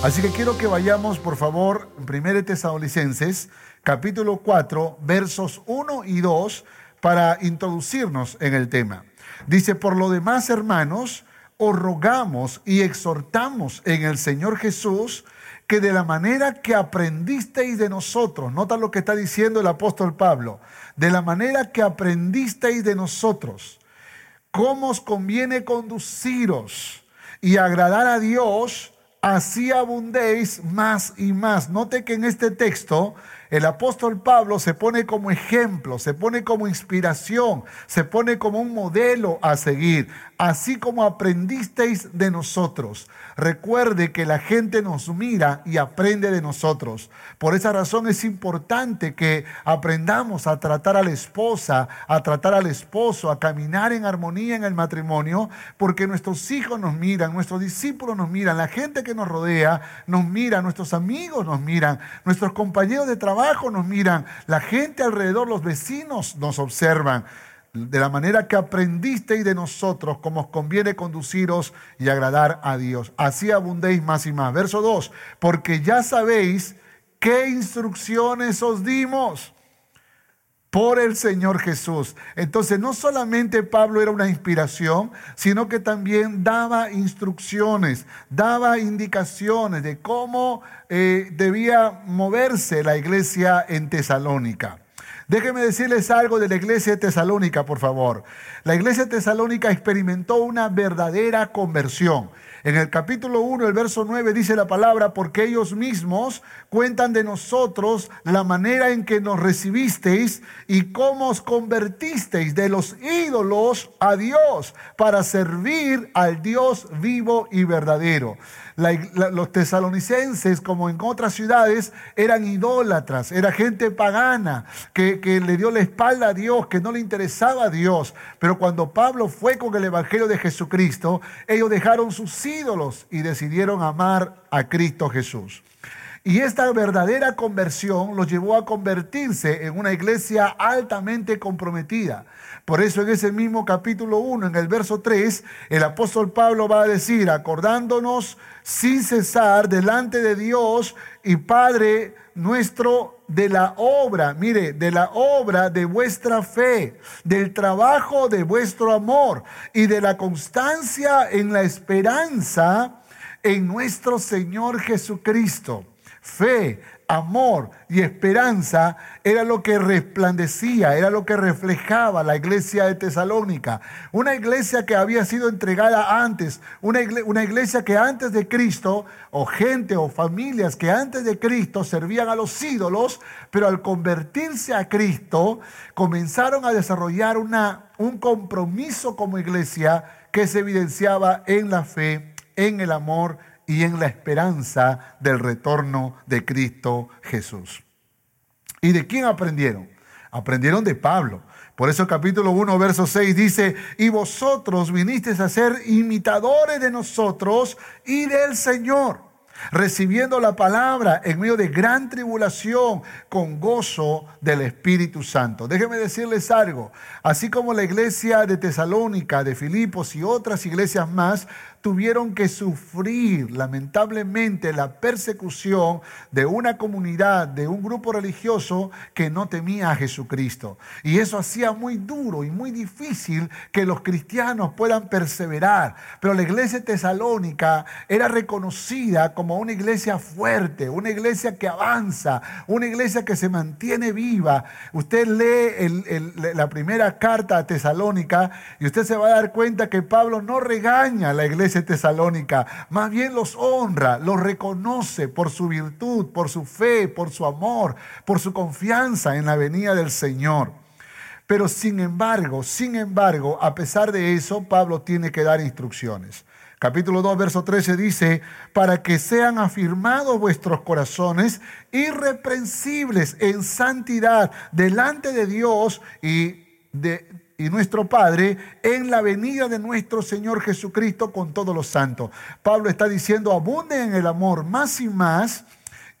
Así que quiero que vayamos, por favor, en 1 Tesalonicenses, capítulo 4, versos 1 y 2, para introducirnos en el tema. Dice, por lo demás, hermanos, os rogamos y exhortamos en el Señor Jesús que de la manera que aprendisteis de nosotros, nota lo que está diciendo el apóstol Pablo, de la manera que aprendisteis de nosotros, cómo os conviene conduciros y agradar a Dios, así abundéis más y más. Note que en este texto el apóstol Pablo se pone como ejemplo, se pone como inspiración, se pone como un modelo a seguir, así como aprendisteis de nosotros. Recuerde que la gente nos mira y aprende de nosotros. Por esa razón es importante que aprendamos a tratar a la esposa, a tratar al esposo, a caminar en armonía en el matrimonio, porque nuestros hijos nos miran, nuestros discípulos nos miran, la gente que nos rodea nos mira, nuestros amigos nos miran, nuestros compañeros de trabajo nos miran, la gente alrededor, los vecinos nos observan de la manera que aprendisteis de nosotros, como os conviene conduciros y agradar a Dios. Así abundéis más y más. Verso 2, porque ya sabéis qué instrucciones os dimos por el Señor Jesús. Entonces, no solamente Pablo era una inspiración, sino que también daba instrucciones, daba indicaciones de cómo eh, debía moverse la iglesia en Tesalónica. Déjenme decirles algo de la iglesia de Tesalónica, por favor. La iglesia de Tesalónica experimentó una verdadera conversión. En el capítulo 1, el verso 9 dice la palabra, porque ellos mismos cuentan de nosotros la manera en que nos recibisteis y cómo os convertisteis de los ídolos a Dios para servir al Dios vivo y verdadero los tesalonicenses, como en otras ciudades, eran idólatras, era gente pagana, que, que le dio la espalda a Dios, que no le interesaba a Dios. Pero cuando Pablo fue con el Evangelio de Jesucristo, ellos dejaron sus ídolos y decidieron amar a Cristo Jesús. Y esta verdadera conversión los llevó a convertirse en una iglesia altamente comprometida. Por eso en ese mismo capítulo 1, en el verso 3, el apóstol Pablo va a decir, acordándonos sin cesar delante de Dios y Padre nuestro de la obra, mire, de la obra de vuestra fe, del trabajo de vuestro amor y de la constancia en la esperanza en nuestro Señor Jesucristo. Fe, amor y esperanza era lo que resplandecía, era lo que reflejaba la iglesia de Tesalónica. Una iglesia que había sido entregada antes, una iglesia, que antes de Cristo, o gente o familias que antes de Cristo servían a los ídolos, pero al convertirse a Cristo comenzaron a desarrollar una, un compromiso como iglesia que se evidenciaba en la fe, en el amor y en la esperanza del retorno de Cristo Jesús. ¿Y de quién aprendieron? Aprendieron de Pablo. Por eso capítulo 1, verso 6 dice, y vosotros vinisteis a ser imitadores de nosotros y del Señor, recibiendo la palabra en medio de gran tribulación con gozo del Espíritu Santo. Déjenme decirles algo, así como la iglesia de Tesalónica, de Filipos y otras iglesias más tuvieron que sufrir lamentablemente la persecución de una comunidad, de un grupo religioso que no temía a Jesucristo. Y eso hacía muy duro y muy difícil que los cristianos puedan perseverar. Pero la iglesia tesalónica era reconocida como una iglesia fuerte, una iglesia que avanza, una iglesia que se mantiene viva. Usted lee la primera carta a Tesalónica y usted se va a dar cuenta que Pablo no regaña a la iglesia tesalónica, más bien los honra, los reconoce por su virtud, por su fe, por su amor, por su confianza en la venida del Señor. Pero sin embargo, sin embargo, a pesar de eso, Pablo tiene que dar instrucciones. Capítulo 2, verso 13 dice, para que sean afirmados vuestros corazones irreprensibles en santidad delante de Dios y de y nuestro Padre en la venida de nuestro Señor Jesucristo con todos los santos. Pablo está diciendo, abunden en el amor más y más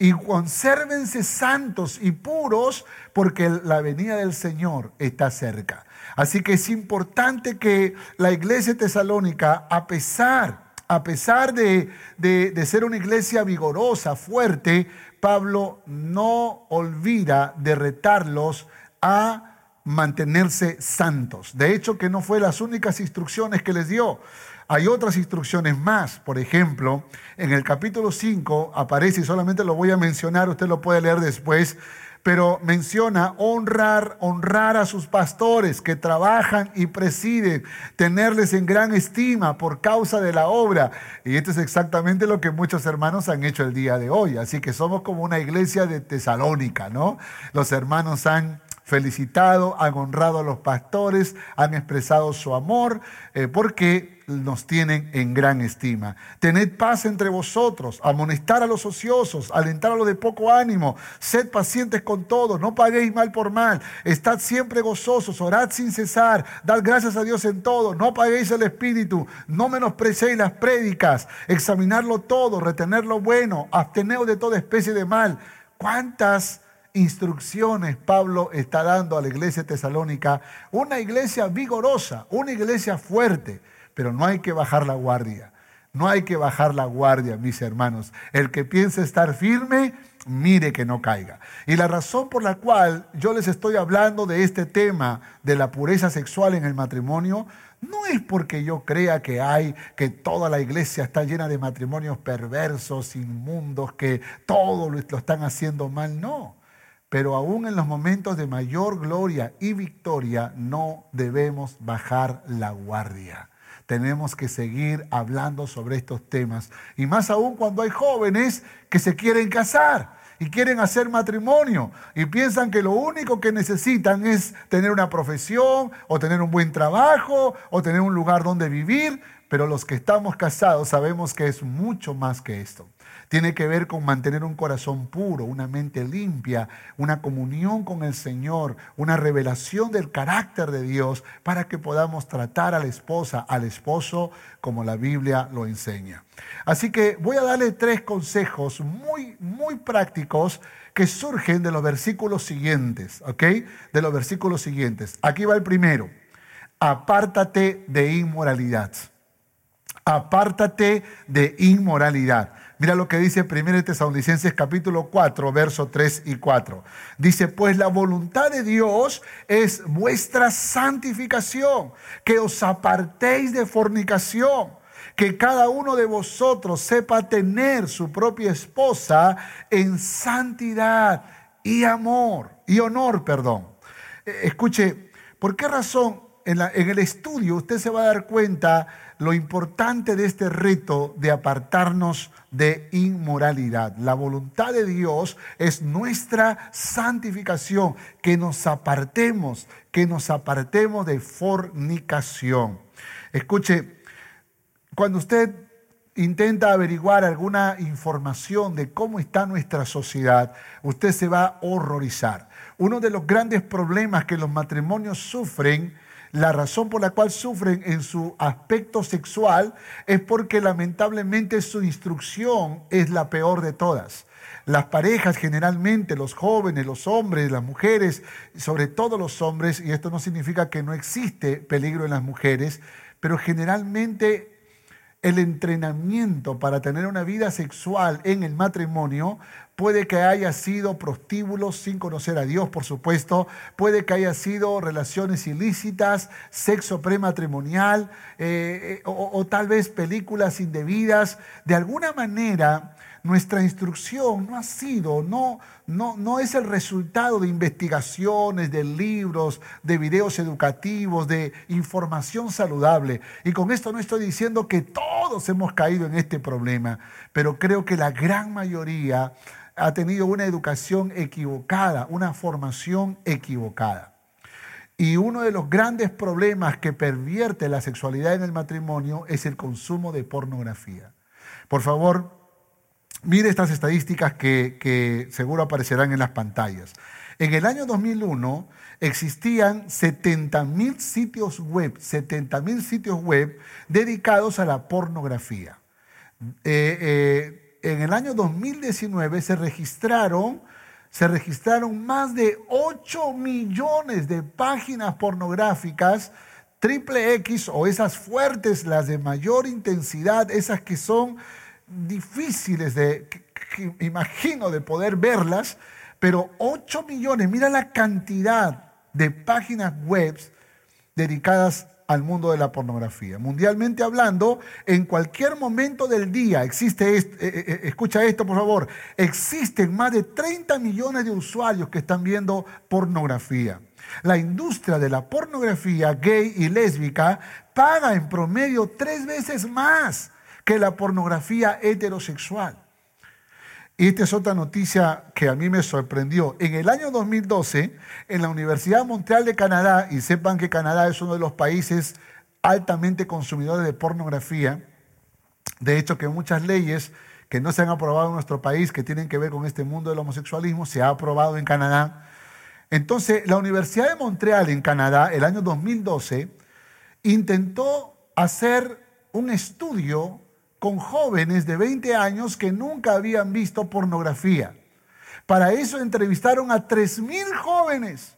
y consérvense santos y puros porque la venida del Señor está cerca. Así que es importante que la iglesia tesalónica, a pesar, a pesar de, de ser una iglesia vigorosa, fuerte, Pablo no olvida de retarlos a mantenerse santos. De hecho, que no fue las únicas instrucciones que les dio. Hay otras instrucciones más. Por ejemplo, en el capítulo 5 aparece, y solamente lo voy a mencionar, usted lo puede leer después, pero menciona honrar, honrar a sus pastores que trabajan y presiden, tenerles en gran estima por causa de la obra. Y esto es exactamente lo que muchos hermanos han hecho el día de hoy. Así que somos como una iglesia de Tesalónica, ¿no? Los hermanos han felicitado, han honrado a los pastores, han expresado su amor, eh, porque nos tienen en gran estima. Tened paz entre vosotros, amonestar a los ociosos, alentar a los de poco ánimo, sed pacientes con todos, no paguéis mal por mal, estad siempre gozosos, orad sin cesar, dad gracias a Dios en todo, no apaguéis el espíritu, no menosprecéis las prédicas, examinarlo todo, retener lo bueno, absteneos de toda especie de mal. ¿Cuántas instrucciones Pablo está dando a la iglesia tesalónica, una iglesia vigorosa, una iglesia fuerte, pero no hay que bajar la guardia. No hay que bajar la guardia, mis hermanos. El que piense estar firme, mire que no caiga. Y la razón por la cual yo les estoy hablando de este tema de la pureza sexual en el matrimonio, no es porque yo crea que hay, que toda la iglesia está llena de matrimonios perversos, inmundos, que todo lo están haciendo mal, no. Pero aún en los momentos de mayor gloria y victoria no debemos bajar la guardia. Tenemos que seguir hablando sobre estos temas. Y más aún cuando hay jóvenes que se quieren casar y quieren hacer matrimonio y piensan que lo único que necesitan es tener una profesión o tener un buen trabajo o tener un lugar donde vivir. Pero los que estamos casados sabemos que es mucho más que esto. Tiene que ver con mantener un corazón puro, una mente limpia, una comunión con el Señor, una revelación del carácter de Dios para que podamos tratar a la esposa, al esposo, como la Biblia lo enseña. Así que voy a darle tres consejos muy, muy prácticos que surgen de los versículos siguientes, ¿ok? De los versículos siguientes. Aquí va el primero. Apártate de inmoralidad. Apártate de inmoralidad. Mira lo que dice 1 Tesalonicenses capítulo 4, verso 3 y 4. Dice, pues la voluntad de Dios es vuestra santificación, que os apartéis de fornicación, que cada uno de vosotros sepa tener su propia esposa en santidad y amor, y honor, perdón. Eh, escuche, ¿por qué razón en, el estudio usted se va a dar cuenta lo importante de este reto de apartarnos de inmoralidad. La voluntad de Dios es nuestra santificación, que nos apartemos, que nos apartemos de fornicación. Escuche, cuando usted intenta averiguar alguna información de cómo está nuestra sociedad, usted se va a horrorizar. Uno de los grandes problemas que los matrimonios sufren la razón por la cual sufren en su aspecto sexual es porque lamentablemente su instrucción es la peor de todas. Las parejas generalmente, los jóvenes, los hombres, las mujeres, sobre todo los hombres, y esto no significa que no existe peligro en las mujeres, pero generalmente el entrenamiento para tener una vida sexual en el matrimonio puede que haya sido prostíbulos sin conocer a Dios, por supuesto, puede que haya sido relaciones ilícitas, sexo prematrimonial eh, eh, o, o tal vez películas indebidas. De alguna manera, nuestra instrucción no ha sido, no, no, no es el resultado de investigaciones, de libros, de videos educativos, de información saludable. Y con esto no estoy diciendo que todos hemos caído en este problema, pero creo que la gran mayoría ha tenido una educación equivocada, una formación equivocada. Y uno de los grandes problemas que pervierte la sexualidad en el matrimonio es el consumo de pornografía. Por favor, mire estas estadísticas que, seguro aparecerán en las pantallas. En el año 2001 existían 70.000 sitios web, 70.000 sitios web dedicados a la pornografía. Eh, eh, en el año 2019 se registraron se registraron más de 8 millones de páginas pornográficas triple X o esas fuertes, las de mayor intensidad, esas que son difíciles de, imagino, de poder verlas, pero 8 millones, mira la cantidad de páginas web dedicadas al mundo de la pornografía. Mundialmente hablando, en cualquier momento del día existe, eh, eh, eh, escucha esto por favor, existen más de 30 millones de usuarios que están viendo pornografía. La industria de la pornografía gay y lésbica paga en promedio tres veces más que la pornografía heterosexual. Y esta es otra noticia que a mí me sorprendió. En el año 2012, en la Universidad Montreal de Canadá, y sepan que Canadá es uno de los países altamente consumidores de pornografía, de hecho que muchas leyes que no se han aprobado en nuestro país, que tienen que ver con este mundo del homosexualismo, se ha aprobado en Canadá. Entonces, la Universidad de Montreal en Canadá, el año 2012, intentó hacer un estudio con jóvenes de 20 años que nunca habían visto pornografía. Para eso entrevistaron a 3.000 jóvenes.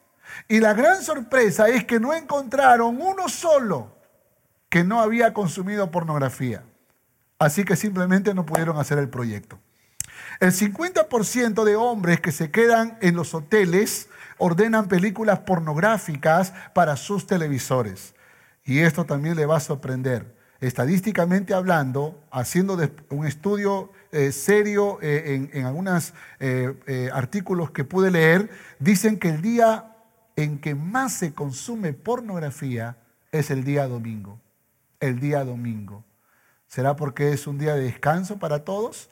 Y la gran sorpresa es que no encontraron uno solo que no había consumido pornografía. Así que simplemente no pudieron hacer el proyecto. El 50% de hombres que se quedan en los hoteles ordenan películas pornográficas para sus televisores. Y esto también le va a sorprender estadísticamente hablando, haciendo un estudio eh, serio eh, en, algunos eh, artículos que pude leer, dicen que el día en que más se consume pornografía es el día domingo. El día domingo. ¿Será porque es un día de descanso para todos?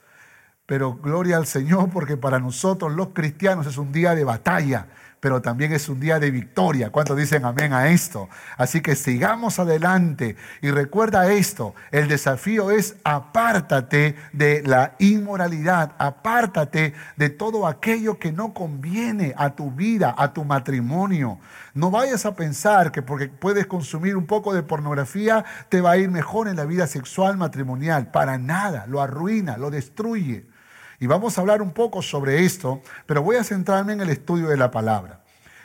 Pero gloria al Señor porque para nosotros los cristianos es un día de batalla pero también es un día de victoria. ¿Cuántos dicen amén a esto? Así que sigamos adelante y recuerda esto, el desafío es apártate de la inmoralidad, apártate de todo aquello que no conviene a tu vida, a tu matrimonio. No vayas a pensar que porque puedes consumir un poco de pornografía te va a ir mejor en la vida sexual matrimonial. Para nada, lo arruina, lo destruye. Y vamos a hablar un poco sobre esto, pero voy a centrarme en el estudio de la palabra.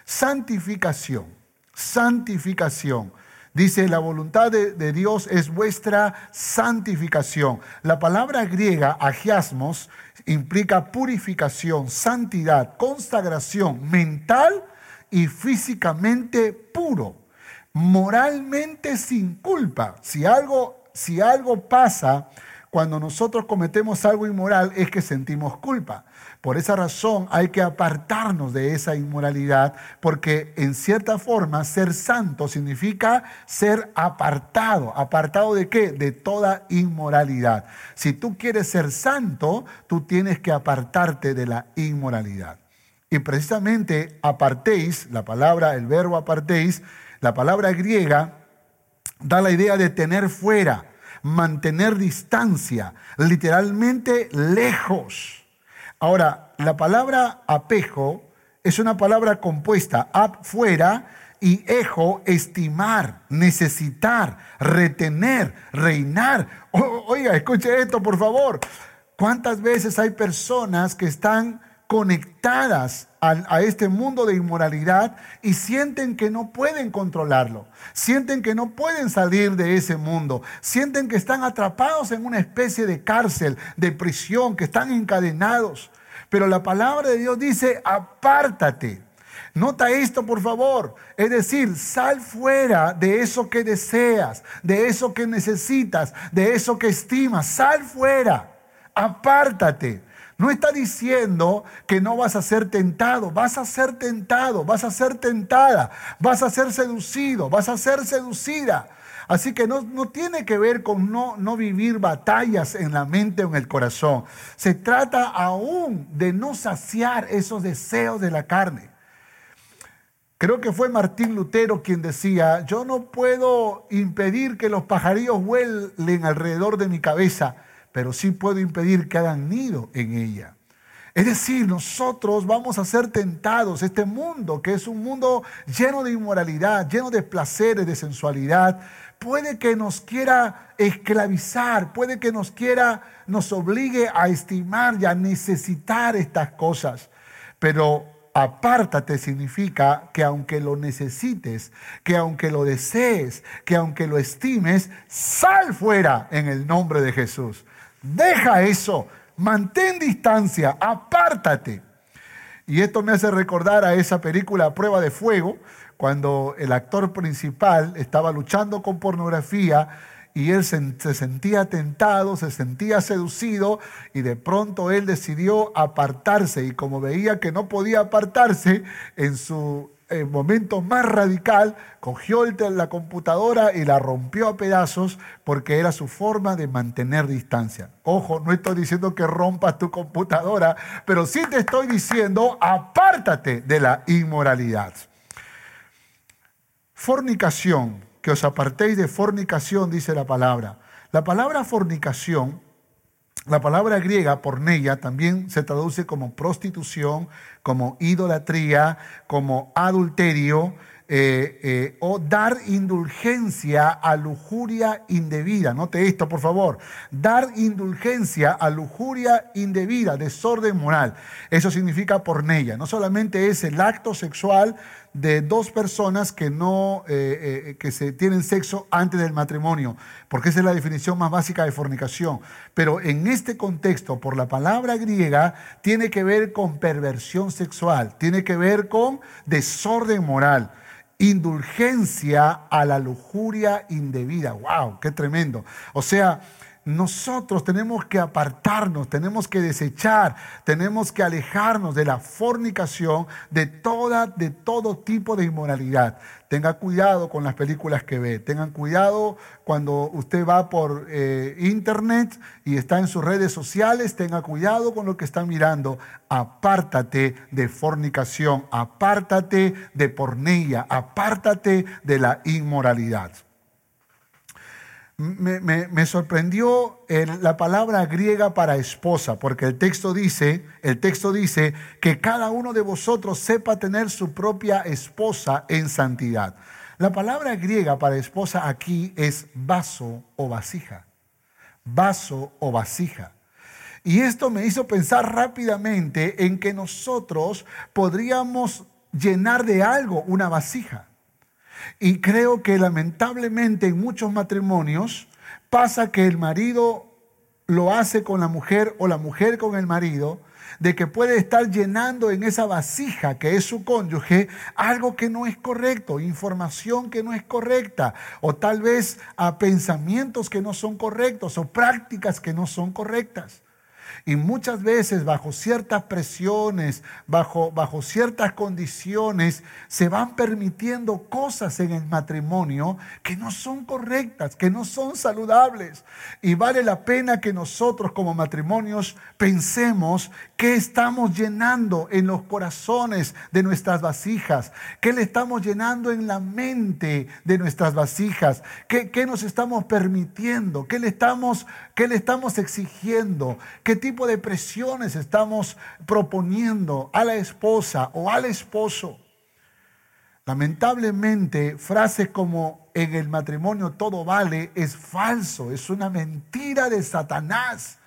Santificación, santificación. Dice, la voluntad de, Dios es vuestra santificación. La palabra griega, agiasmos, implica purificación, santidad, consagración mental y físicamente puro, moralmente sin culpa. Si algo, si algo pasa cuando nosotros cometemos algo inmoral es que sentimos culpa. Por esa razón hay que apartarnos de esa inmoralidad, porque en cierta forma ser santo significa ser apartado. ¿Apartado de qué? De toda inmoralidad. Si tú quieres ser santo, tú tienes que apartarte de la inmoralidad. Y precisamente apartéis, la palabra, el verbo apartéis, la palabra griega da la idea de tener fuera mantener distancia, literalmente lejos. Ahora, la palabra apejo es una palabra compuesta, ap fuera y ejo, estimar, necesitar, retener, reinar. oiga, escuche esto, por favor. ¿Cuántas veces hay personas que están conectadas a, este mundo de inmoralidad y sienten que no pueden controlarlo, sienten que no pueden salir de ese mundo, sienten que están atrapados en una especie de cárcel, de prisión, que están encadenados. Pero la palabra de Dios dice, apártate. Nota esto, por favor. Es decir, sal fuera de eso que deseas, de eso que necesitas, de eso que estimas. Sal fuera. Apártate. No está diciendo que no vas a ser tentado, vas a ser tentado, vas a ser tentada, vas a ser seducido, vas a ser seducida. Así que no, no tiene que ver con no, no vivir batallas en la mente o en el corazón. Se trata aún de no saciar esos deseos de la carne. Creo que fue Martín Lutero quien decía, yo no puedo impedir que los pajarillos vuelen alrededor de mi cabeza, pero sí puedo impedir que hagan nido en ella. Es decir, nosotros vamos a ser tentados. Este mundo, que es un mundo lleno de inmoralidad, lleno de placeres, de sensualidad, puede que nos quiera esclavizar, puede que nos quiera, nos obligue a estimar y a necesitar estas cosas. Pero apártate significa que aunque lo necesites, que aunque lo desees, que aunque lo estimes, sal fuera en el nombre de Jesús. Deja eso, mantén distancia, apártate. Y esto me hace recordar a esa película Prueba de Fuego, cuando el actor principal estaba luchando con pornografía y él se, sentía tentado, se sentía seducido y de pronto él decidió apartarse. Y como veía que no podía apartarse en su momento más radical, cogió la computadora y la rompió a pedazos porque era su forma de mantener distancia. Ojo, no estoy diciendo que rompas tu computadora, pero sí te estoy diciendo, apártate de la inmoralidad. Fornicación que os apartéis de fornicación, dice la palabra. La palabra fornicación, la palabra griega porneia, también se traduce como prostitución, como idolatría, como adulterio, eh, eh, o dar indulgencia a lujuria indebida. Note esto, por favor. Dar indulgencia a lujuria indebida, desorden moral. Eso significa porneia. No solamente es el acto sexual de dos personas que no eh, que se tienen sexo antes del matrimonio, porque esa es la definición más básica de fornicación. Pero en este contexto, por la palabra griega, tiene que ver con perversión sexual, tiene que ver con desorden moral indulgencia a la lujuria indebida. ¡Wow! ¡Qué tremendo! O sea, nosotros tenemos que apartarnos, tenemos que desechar, tenemos que alejarnos de la fornicación, de toda, de todo tipo de inmoralidad. Tenga cuidado con las películas que ve, tengan cuidado cuando usted va por eh, internet y está en sus redes sociales, tenga cuidado con lo que está mirando. Apártate de fornicación, apártate de pornilla, apártate de la inmoralidad me, sorprendió la palabra griega para esposa, porque el texto dice, el texto dice que cada uno de vosotros sepa tener su propia esposa en santidad. La palabra griega para esposa aquí es vaso o vasija. Vaso o vasija. Y esto me hizo pensar rápidamente en que nosotros podríamos llenar de algo una vasija. Y creo que lamentablemente en muchos matrimonios pasa que el marido lo hace con la mujer o la mujer con el marido, de que puede estar llenando en esa vasija que es su cónyuge algo que no es correcto, información que no es correcta, o tal vez a pensamientos que no son correctos o prácticas que no son correctas. Y muchas veces bajo ciertas presiones, bajo, bajo ciertas condiciones, se van permitiendo cosas en el matrimonio que no son correctas, que no son saludables. Y vale la pena que nosotros como matrimonios pensemos qué estamos llenando en los corazones de nuestras vasijas, qué le estamos llenando en la mente de nuestras vasijas, qué, qué nos estamos permitiendo, qué le estamos, qué le estamos exigiendo, qué tipo de presiones estamos proponiendo a la esposa o al esposo. Lamentablemente, frases como en el matrimonio todo vale es falso, es una mentira de Satanás.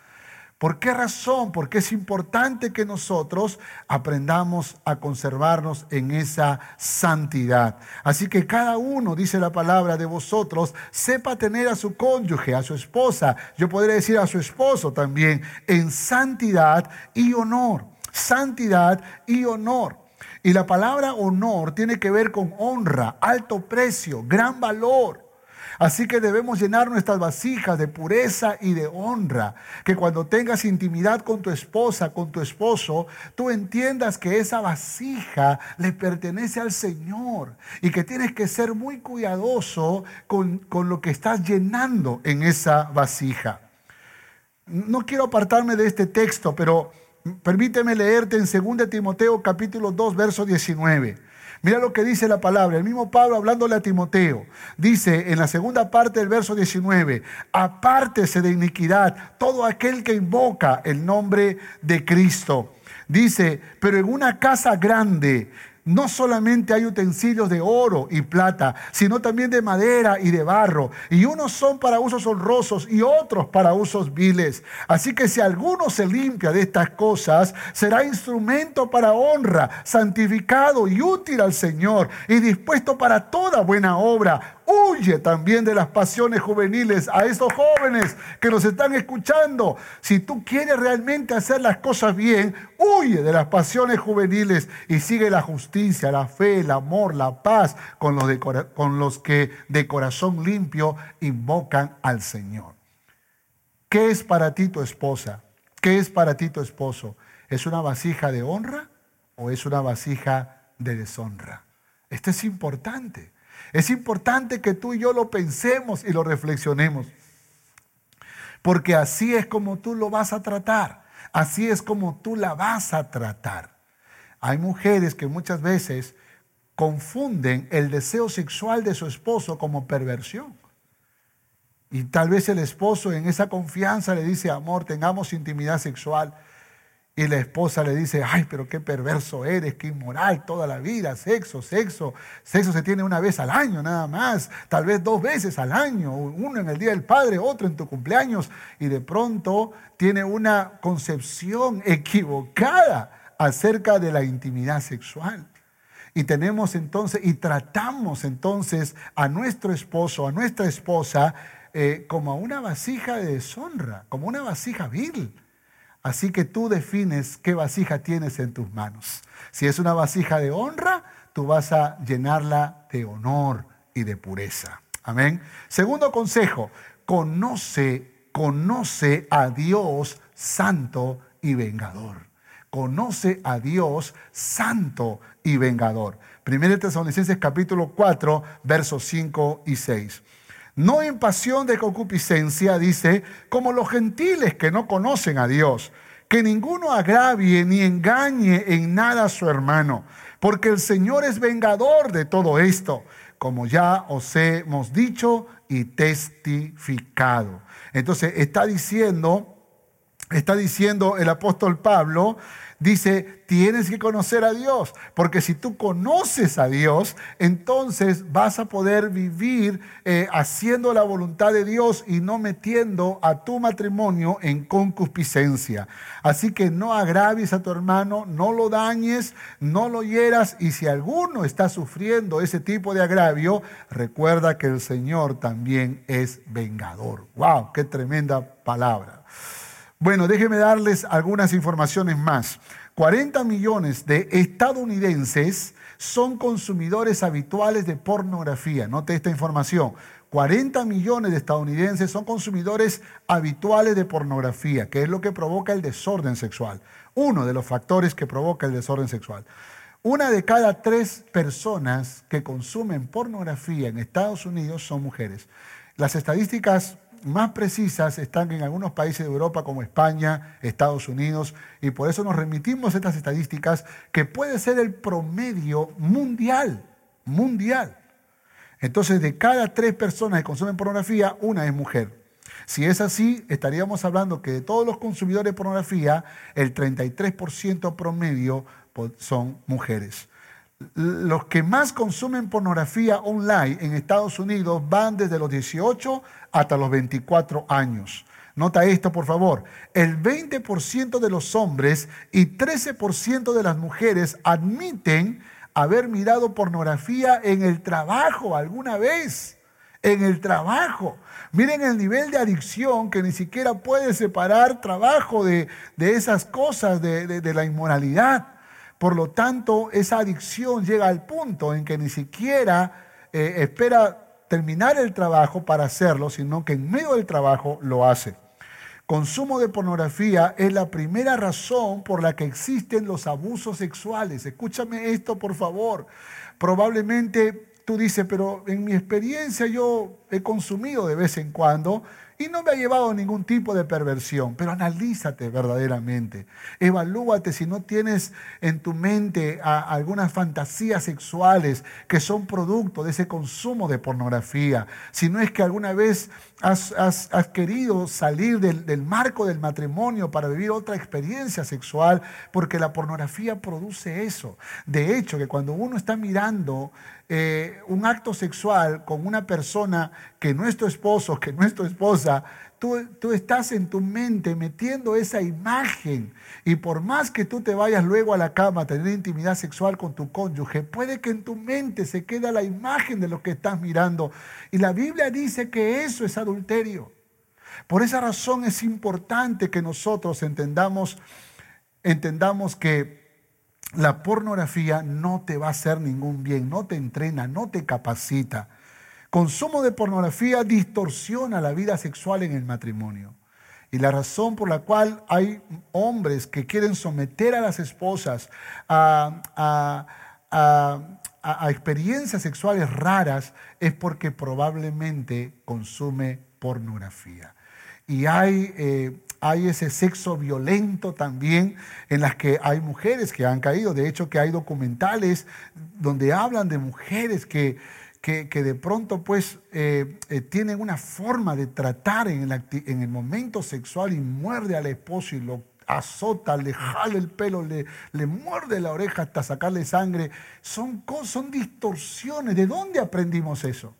¿Por qué razón? Porque es importante que nosotros aprendamos a conservarnos en esa santidad. Así que cada uno, dice la palabra de vosotros, sepa tener a su cónyuge, a su esposa, yo podría decir a su esposo también, en santidad y honor. Santidad y honor. Y la palabra honor tiene que ver con honra, alto precio, gran valor. Así que debemos llenar nuestras vasijas de pureza y de honra. Que cuando tengas intimidad con tu esposa, con tu esposo, tú entiendas que esa vasija le pertenece al Señor y que tienes que ser muy cuidadoso con, con lo que estás llenando en esa vasija. No quiero apartarme de este texto, pero permíteme leerte en 2 Timoteo capítulo 2, verso 19. Mira lo que dice la palabra, el mismo Pablo hablándole a Timoteo, dice en la segunda parte del verso 19, apártese de iniquidad todo aquel que invoca el nombre de Cristo. Dice, pero en una casa grande no solamente hay utensilios de oro y plata, sino también de madera y de barro. Y unos son para usos honrosos y otros para usos viles. Así que si alguno se limpia de estas cosas, será instrumento para honra, santificado y útil al Señor y dispuesto para toda buena obra. Huye también de las pasiones juveniles a esos jóvenes que nos están escuchando. Si tú quieres realmente hacer las cosas bien, huye de las pasiones juveniles y sigue la justicia, la fe, el amor, la paz con los, con los que de corazón limpio invocan al Señor. ¿Qué es para ti tu esposa? ¿Qué es para ti tu esposo? ¿Es una vasija de honra o es una vasija de deshonra? Esto es importante. Es importante que tú y yo lo pensemos y lo reflexionemos. Porque así es como tú lo vas a tratar. Así es como tú la vas a tratar. Hay mujeres que muchas veces confunden el deseo sexual de su esposo como perversión. Y tal vez el esposo en esa confianza le dice, amor, tengamos intimidad sexual. Y la esposa le dice, ay, pero qué perverso eres, qué inmoral toda la vida, sexo, sexo. Sexo se tiene una vez al año nada más, tal vez dos veces al año, uno en el Día del Padre, otro en tu cumpleaños. Y de pronto tiene una concepción equivocada acerca de la intimidad sexual. Y tenemos entonces, y tratamos entonces a nuestro esposo, a nuestra esposa, eh, como a una vasija de deshonra, como una vasija vil Así que tú defines qué vasija tienes en tus manos. Si es una vasija de honra, tú vas a llenarla de honor y de pureza. Amén. Segundo consejo, conoce, conoce a Dios santo y vengador. Conoce a Dios santo y vengador. Primero Tesalonicenses capítulo 4, versos 5 y 6 no en pasión de concupiscencia, dice, como los gentiles que no conocen a Dios, que ninguno agravie ni engañe en nada a su hermano, porque el Señor es vengador de todo esto, como ya os hemos dicho y testificado. Entonces está diciendo, está diciendo el apóstol Pablo, dice, tienes que conocer a Dios, porque si tú conoces a Dios, entonces vas a poder vivir eh, haciendo la voluntad de Dios y no metiendo a tu matrimonio en concupiscencia. Así que no agravies a tu hermano, no lo dañes, no lo hieras y si alguno está sufriendo ese tipo de agravio, recuerda que el Señor también es vengador. ¡Wow! ¡Qué tremenda palabra! Bueno, déjenme darles algunas informaciones más. 40 millones de estadounidenses son consumidores habituales de pornografía. Note esta información. 40 millones de estadounidenses son consumidores habituales de pornografía, que es lo que provoca el desorden sexual. Uno de los factores que provoca el desorden sexual. Una de cada tres personas que consumen pornografía en Estados Unidos son mujeres. Las estadísticas más precisas están en algunos países de Europa como España, Estados Unidos, y por eso nos remitimos a estas estadísticas que puede ser el promedio mundial, mundial. Entonces, de cada tres personas que consumen pornografía, una es mujer. Si es así, estaríamos hablando que de todos los consumidores de pornografía, el 33% promedio son mujeres. Los que más consumen pornografía online en Estados Unidos van desde los 18 hasta los 24 años. Nota esto, por favor. El 20% de los hombres y 13% de las mujeres admiten haber mirado pornografía en el trabajo alguna vez. En el trabajo. Miren el nivel de adicción que ni siquiera puede separar trabajo de, esas cosas, de la inmoralidad. Por lo tanto, esa adicción llega al punto en que ni siquiera eh, espera terminar el trabajo para hacerlo, sino que en medio del trabajo lo hace. Consumo de pornografía es la primera razón por la que existen los abusos sexuales. Escúchame esto, por favor. Probablemente tú dices, pero en mi experiencia yo he consumido de vez en cuando y no me ha llevado a ningún tipo de perversión, pero analízate verdaderamente. Evalúate si no tienes en tu mente algunas fantasías sexuales que son producto de ese consumo de pornografía. Si no es que alguna vez has, querido salir del, marco del matrimonio para vivir otra experiencia sexual, porque la pornografía produce eso. De hecho, que cuando uno está mirando eh, un acto sexual con una persona que no es tu esposo, que no es tu esposa, tú, tú estás en tu mente metiendo esa imagen. Y por más que tú te vayas luego a la cama a tener intimidad sexual con tu cónyuge, puede que en tu mente se quede la imagen de lo que estás mirando. Y la Biblia dice que eso es adulterio. Por esa razón es importante que nosotros entendamos, entendamos que la pornografía no te va a hacer ningún bien, no te entrena, no te capacita. Consumo de pornografía distorsiona la vida sexual en el matrimonio. Y la razón por la cual hay hombres que quieren someter a las esposas a, experiencias sexuales raras es porque probablemente consume pornografía. Y hay eh, hay ese sexo violento también en las que hay mujeres que han caído. De hecho, que hay documentales donde hablan de mujeres que, que, de pronto pues eh, eh, tienen una forma de tratar en el, en el, momento sexual y muerde al esposo y lo azota, le jala el pelo, le, le muerde la oreja hasta sacarle sangre. Son, son distorsiones. ¿De dónde aprendimos eso?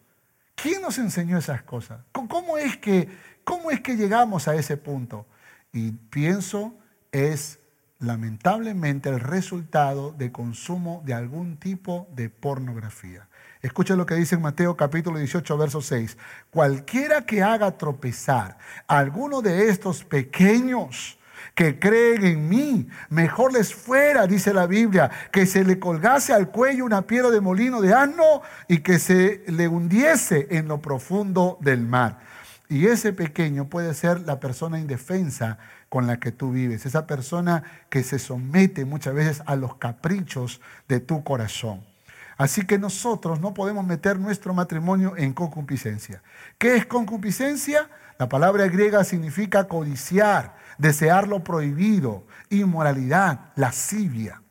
¿Quién nos enseñó esas cosas? ¿Cómo es que, cómo es que llegamos a ese punto? Y pienso es lamentablemente el resultado de consumo de algún tipo de pornografía. Escucha lo que dice en Mateo capítulo 18, verso 6. Cualquiera que haga tropezar a alguno de estos pequeños que creen en mí, mejor les fuera, dice la Biblia, que se le colgase al cuello una piedra de molino de asno y que se le hundiese en lo profundo del mar. Y ese pequeño puede ser la persona indefensa con la que tú vives, esa persona que se somete muchas veces a los caprichos de tu corazón. Así que nosotros no podemos meter nuestro matrimonio en concupiscencia. ¿Qué es concupiscencia? La palabra griega significa codiciar, desear lo prohibido, inmoralidad, lascivia.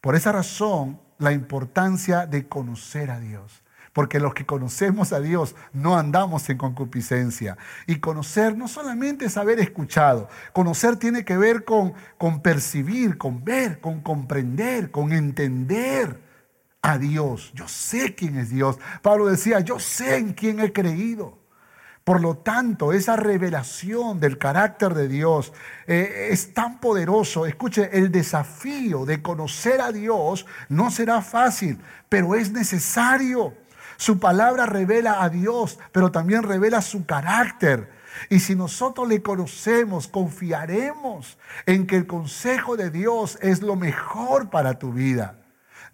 Por esa razón, la importancia de conocer a Dios. Porque los que conocemos a Dios no andamos en concupiscencia. Y conocer no solamente es haber escuchado, conocer tiene que ver con, con percibir, con ver, con comprender, con entender a Dios. Yo sé quién es Dios. Pablo decía, yo sé en quién he creído. Por lo tanto, esa revelación del carácter de Dios eh, es tan poderoso. Escuche, el desafío de conocer a Dios no será fácil, pero es necesario. Su palabra revela a Dios, pero también revela su carácter. Y si nosotros le conocemos, confiaremos en que el consejo de Dios es lo mejor para tu vida.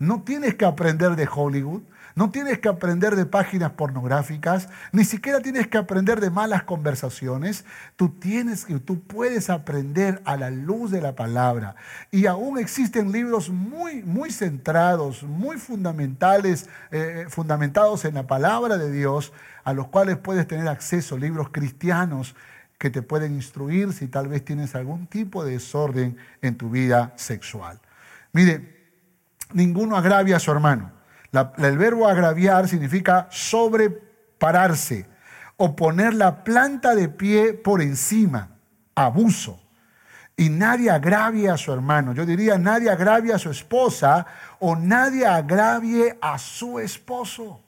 No tienes que aprender de Hollywood, no tienes que aprender de páginas pornográficas, ni siquiera tienes que aprender de malas conversaciones. Tú tienes tú puedes aprender a la luz de la palabra. Y aún existen libros muy muy centrados, muy fundamentales, eh, fundamentados en la palabra de Dios, a los cuales puedes tener acceso, libros cristianos que te pueden instruir si tal vez tienes algún tipo de desorden en tu vida sexual. Mire, ninguno agravia a su hermano el verbo agraviar significa sobrepararse o poner la planta de pie por encima, abuso. Y nadie agravie a su hermano. Yo diría, nadie agravie a su esposa o nadie agravie a su esposo.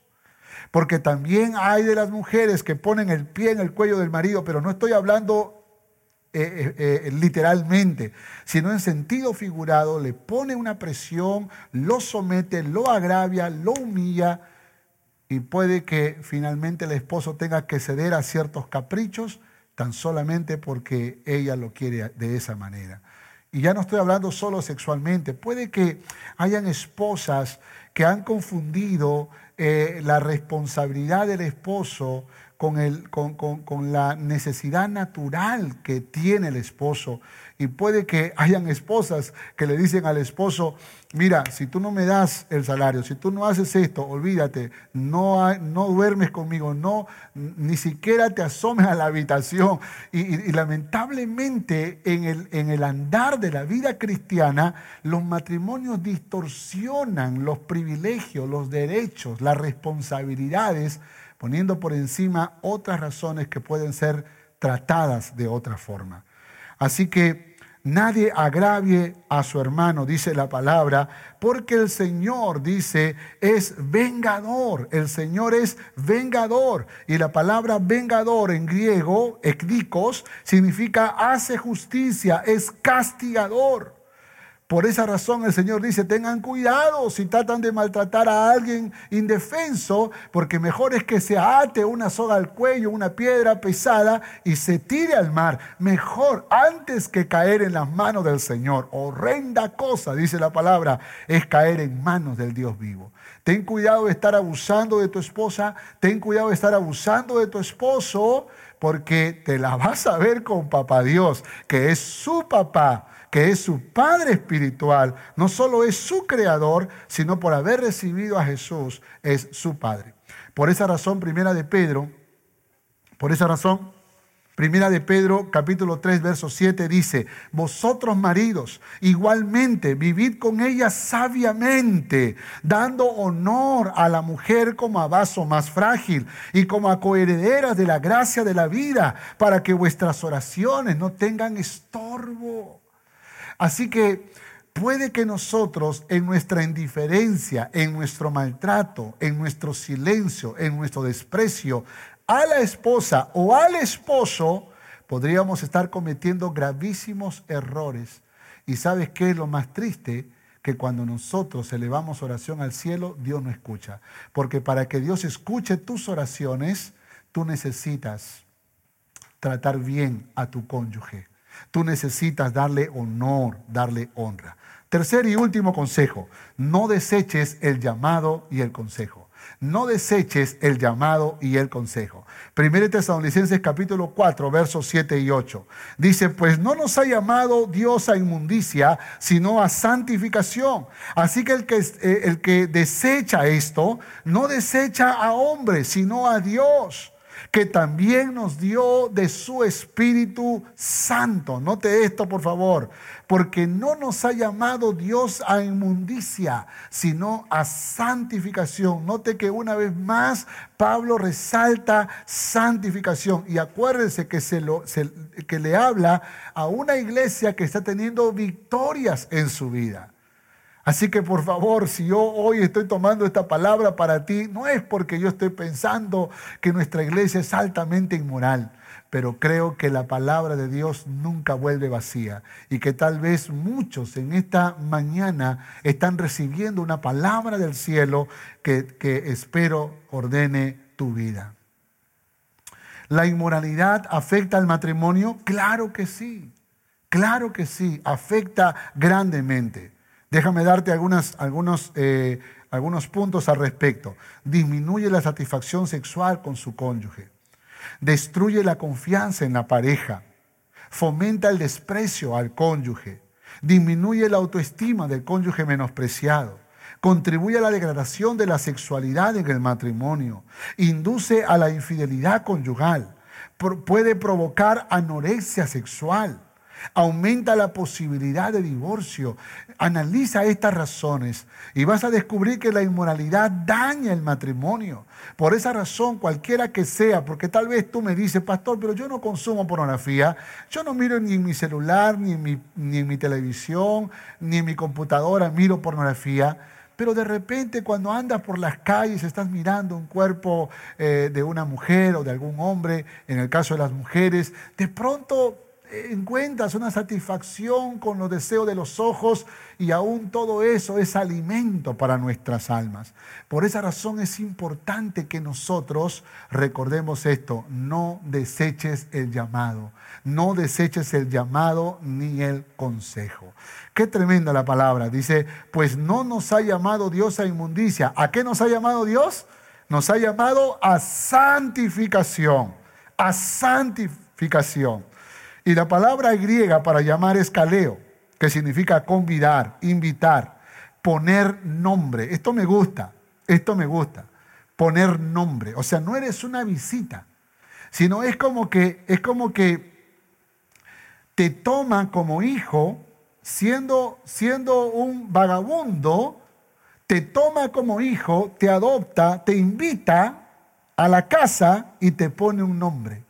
Porque también hay de las mujeres que ponen el pie en el cuello del marido, pero no estoy hablando eh, eh, eh, literalmente, sino en sentido figurado, le pone una presión, lo somete, lo agravia, lo humilla y puede que finalmente el esposo tenga que ceder a ciertos caprichos tan solamente porque ella lo quiere de esa manera. Y ya no estoy hablando solo sexualmente, puede que hayan esposas que han confundido la responsabilidad del esposo con, el, con, con, la necesidad natural que tiene el esposo. Y puede que hayan esposas que le dicen al esposo, mira, si tú no me das el salario, si tú no haces esto, olvídate, no, no duermes conmigo, no, ni siquiera te asomes a la habitación. Y, lamentablemente en el, en el andar de la vida cristiana, los matrimonios distorsionan los privilegios, los derechos, las responsabilidades poniendo por encima otras razones que pueden ser tratadas de otra forma. Así que nadie agravie a su hermano, dice la palabra, porque el Señor, dice, es vengador. El Señor es vengador. Y la palabra vengador en griego, ekdikos, significa hace justicia, es castigador. Por esa razón el Señor dice, tengan cuidado si tratan de maltratar a alguien indefenso, porque mejor es que se ate una soga al cuello, una piedra pesada y se tire al mar. Mejor antes que caer en las manos del Señor. Horrenda cosa, dice la palabra, es caer en manos del Dios vivo. Ten cuidado de estar abusando de tu esposa, ten cuidado de estar abusando de tu esposo, porque te la vas a ver con papá Dios, que es su papá que es su Padre espiritual, no solo es su creador, sino por haber recibido a Jesús, es su Padre. Por esa razón, primera de Pedro, por esa razón, Primera de Pedro, capítulo 3, verso 7 dice, vosotros maridos, igualmente vivid con ella sabiamente, dando honor a la mujer como a vaso más frágil y como a coherederas de la gracia de la vida, para que vuestras oraciones no tengan estorbo. Así que puede que nosotros en nuestra indiferencia, en nuestro maltrato, en nuestro silencio, en nuestro desprecio a la esposa o al esposo, podríamos estar cometiendo gravísimos errores. ¿Y sabes qué es lo más triste? Que cuando nosotros elevamos oración al cielo, Dios no escucha. Porque para que Dios escuche tus oraciones, tú necesitas tratar bien a tu cónyuge Tú necesitas darle honor, darle honra. Tercer y último consejo, no deseches el llamado y el consejo. No deseches el llamado y el consejo. Primero Tesalonicenses capítulo 4, versos 7 y 8. Dice, pues no nos ha llamado Dios a inmundicia, sino a santificación. Así que el que, eh, el que desecha esto, no desecha a hombres, sino a Dios que también nos dio de su Espíritu Santo. Note esto, por favor, porque no nos ha llamado Dios a inmundicia, sino a santificación. Note que una vez más Pablo resalta santificación y acuérdense que, se lo, que le habla a una iglesia que está teniendo victorias en su vida. Así que por favor, si yo hoy estoy tomando esta palabra para ti, no es porque yo estoy pensando que nuestra iglesia es altamente inmoral, pero creo que la palabra de Dios nunca vuelve vacía y que tal vez muchos en esta mañana están recibiendo una palabra del cielo que, que espero ordene tu vida. ¿La inmoralidad afecta al matrimonio? Claro que sí, claro que sí, afecta grandemente. Déjame darte algunos, eh, algunos puntos al respecto. Disminuye la satisfacción sexual con su cónyuge. Destruye la confianza en la pareja. Fomenta el desprecio al cónyuge. Disminuye la autoestima del cónyuge menospreciado. Contribuye a la degradación de la sexualidad en el matrimonio. Induce a la infidelidad conyugal. puede provocar anorexia sexual aumenta la posibilidad de divorcio. Analiza estas razones y vas a descubrir que la inmoralidad daña el matrimonio. Por esa razón, cualquiera que sea, porque tal vez tú me dices, pastor, pero yo no consumo pornografía, yo no miro ni en mi celular, ni en mi, ni mi televisión, ni en mi computadora, miro pornografía. Pero de repente cuando andas por las calles estás mirando un cuerpo eh, de una mujer o de algún hombre, en el caso de las mujeres, de pronto encuentras una satisfacción con los deseos de los ojos y aún todo eso es alimento para nuestras almas. Por esa razón es importante que nosotros recordemos esto, no deseches el llamado, no deseches el llamado ni el consejo. Qué tremenda la palabra. Dice, pues no nos ha llamado Dios a inmundicia. ¿A qué nos ha llamado Dios? nos ha llamado a santificación, a santificación. Y la palabra griega para llamar es caleo, que significa convidar, invitar, poner nombre. Esto me gusta, esto me gusta. Poner nombre. O sea, no eres una visita, sino es como que, es como que te toma como hijo, siendo, siendo un vagabundo, te toma como hijo, te adopta, te invita a la casa y te pone un nombre.